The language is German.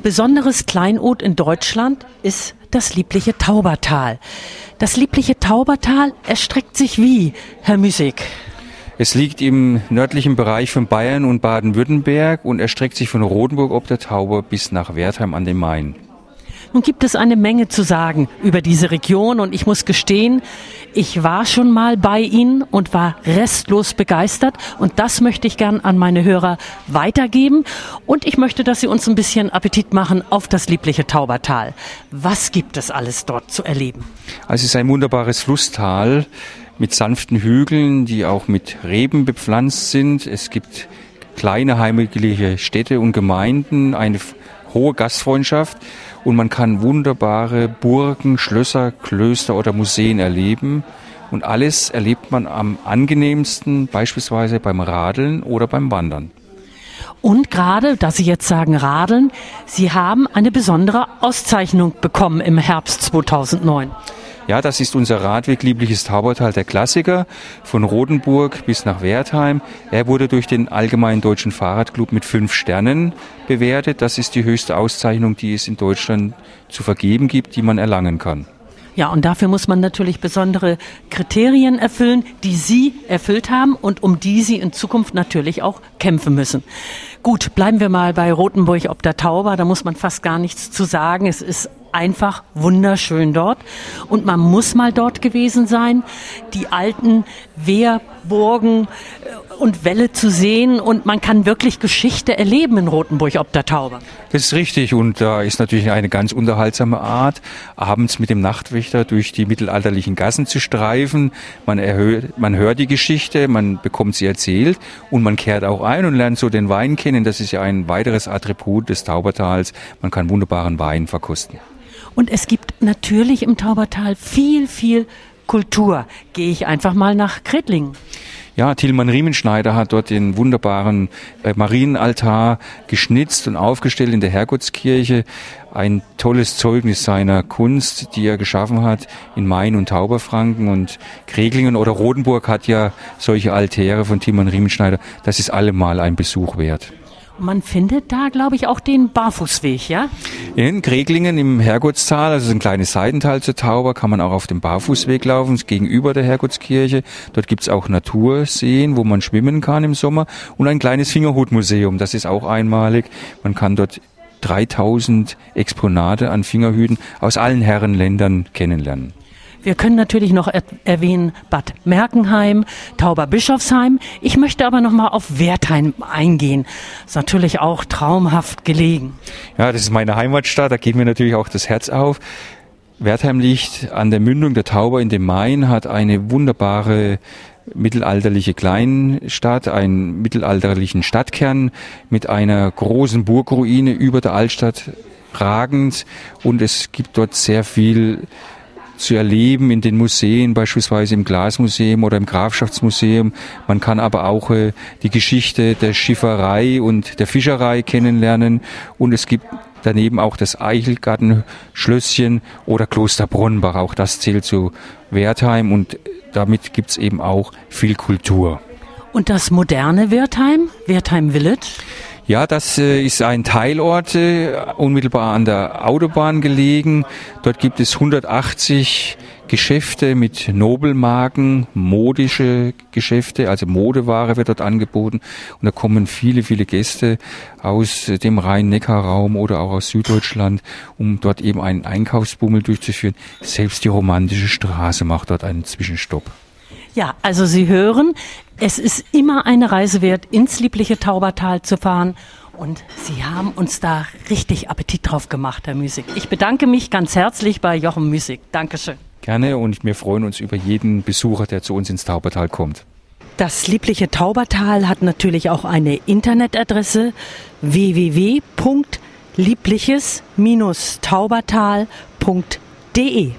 besonderes Kleinod in Deutschland ist das liebliche Taubertal. Das liebliche Taubertal erstreckt sich wie, Herr Müsig? Es liegt im nördlichen Bereich von Bayern und Baden-Württemberg und erstreckt sich von Rodenburg ob der Tauber bis nach Wertheim an den Main. Nun gibt es eine Menge zu sagen über diese Region und ich muss gestehen, ich war schon mal bei Ihnen und war restlos begeistert und das möchte ich gern an meine Hörer weitergeben und ich möchte, dass Sie uns ein bisschen Appetit machen auf das liebliche Taubertal. Was gibt es alles dort zu erleben? Also es ist ein wunderbares Flusstal mit sanften Hügeln, die auch mit Reben bepflanzt sind. Es gibt kleine heimelige Städte und Gemeinden, eine hohe Gastfreundschaft und man kann wunderbare Burgen, Schlösser, Klöster oder Museen erleben. Und alles erlebt man am angenehmsten beispielsweise beim Radeln oder beim Wandern. Und gerade, dass Sie jetzt sagen Radeln, Sie haben eine besondere Auszeichnung bekommen im Herbst 2009. Ja, das ist unser Radweg Liebliches Taubertal, der Klassiker von Rodenburg bis nach Wertheim. Er wurde durch den Allgemeinen Deutschen Fahrradclub mit fünf Sternen bewertet. Das ist die höchste Auszeichnung, die es in Deutschland zu vergeben gibt, die man erlangen kann. Ja, und dafür muss man natürlich besondere Kriterien erfüllen, die Sie erfüllt haben und um die Sie in Zukunft natürlich auch kämpfen müssen. Gut, bleiben wir mal bei Rotenburg ob der Tauber. Da muss man fast gar nichts zu sagen. Es ist einfach wunderschön dort. Und man muss mal dort gewesen sein, die alten Wehrburgen äh, und Wälle zu sehen. Und man kann wirklich Geschichte erleben in Rothenburg ob der Taube. Das ist richtig. Und da ist natürlich eine ganz unterhaltsame Art, abends mit dem Nachtwächter durch die mittelalterlichen Gassen zu streifen. Man, erhört, man hört die Geschichte, man bekommt sie erzählt und man kehrt auch ein und lernt so den Wein kennen. Das ist ja ein weiteres Attribut des Taubertals. Man kann wunderbaren Wein verkosten. Und es gibt natürlich im Taubertal viel, viel Kultur. Gehe ich einfach mal nach Kretlingen. Ja, Tilman Riemenschneider hat dort den wunderbaren äh, Marienaltar geschnitzt und aufgestellt in der Herrgottskirche. Ein tolles Zeugnis seiner Kunst, die er geschaffen hat in Main und Tauberfranken und Kreglingen oder Rodenburg hat ja solche Altäre von Tilman Riemenschneider. Das ist allemal ein Besuch wert. Man findet da, glaube ich, auch den Barfußweg, ja? In Kreglingen im Herrgottstal, also ein kleines Seitental zur Tauber, kann man auch auf dem Barfußweg laufen, gegenüber der Herrgottskirche. Dort gibt's auch Naturseen, wo man schwimmen kann im Sommer und ein kleines Fingerhutmuseum, das ist auch einmalig. Man kann dort 3000 Exponate an Fingerhüten aus allen Herrenländern kennenlernen. Wir können natürlich noch er erwähnen Bad Merkenheim, Tauberbischofsheim. Ich möchte aber noch mal auf Wertheim eingehen. Ist natürlich auch traumhaft gelegen. Ja, das ist meine Heimatstadt. Da geht mir natürlich auch das Herz auf. Wertheim liegt an der Mündung der Tauber in dem Main, hat eine wunderbare mittelalterliche Kleinstadt, einen mittelalterlichen Stadtkern mit einer großen Burgruine über der Altstadt ragend und es gibt dort sehr viel zu erleben in den Museen, beispielsweise im Glasmuseum oder im Grafschaftsmuseum. Man kann aber auch äh, die Geschichte der Schifferei und der Fischerei kennenlernen und es gibt daneben auch das Eichelgartenschlösschen oder Kloster Bronnbach. Auch das zählt zu Wertheim und damit gibt's eben auch viel Kultur. Und das moderne Wertheim, Wertheim Village? Ja, das äh, ist ein Teilort äh, unmittelbar an der Autobahn gelegen. Dort gibt es 180 Geschäfte mit Nobelmarken, modische Geschäfte, also Modeware wird dort angeboten. Und da kommen viele, viele Gäste aus dem Rhein-Neckar-Raum oder auch aus Süddeutschland, um dort eben einen Einkaufsbummel durchzuführen. Selbst die romantische Straße macht dort einen Zwischenstopp. Ja, also Sie hören, es ist immer eine Reise wert, ins liebliche Taubertal zu fahren. Und Sie haben uns da richtig Appetit drauf gemacht, Herr Müsig. Ich bedanke mich ganz herzlich bei Jochen Müsig. Dankeschön. Gerne und wir freuen uns über jeden Besucher, der zu uns ins Taubertal kommt. Das liebliche Taubertal hat natürlich auch eine Internetadresse www.liebliches-taubertal.de.